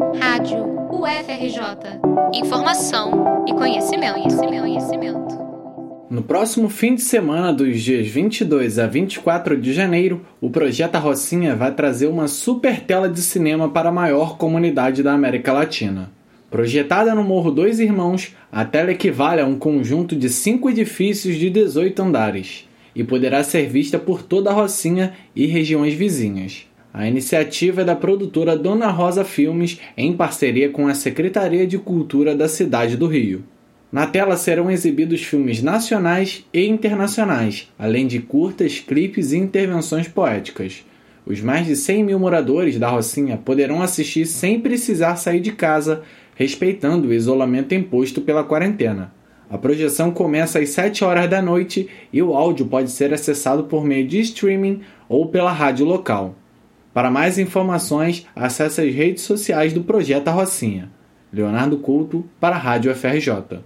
Rádio UFRJ. Informação e conhecimento, conhecimento, conhecimento. No próximo fim de semana, dos dias 22 a 24 de janeiro, o Projeto Rocinha vai trazer uma super tela de cinema para a maior comunidade da América Latina. Projetada no Morro Dois Irmãos, a tela equivale a um conjunto de cinco edifícios de 18 andares e poderá ser vista por toda a Rocinha e regiões vizinhas. A iniciativa é da produtora Dona Rosa Filmes em parceria com a Secretaria de Cultura da cidade do Rio. Na tela serão exibidos filmes nacionais e internacionais, além de curtas, clipes e intervenções poéticas. Os mais de 100 mil moradores da Rocinha poderão assistir sem precisar sair de casa, respeitando o isolamento imposto pela quarentena. A projeção começa às 7 horas da noite e o áudio pode ser acessado por meio de streaming ou pela rádio local. Para mais informações, acesse as redes sociais do Projeto Rocinha. Leonardo Couto para a Rádio FRJ.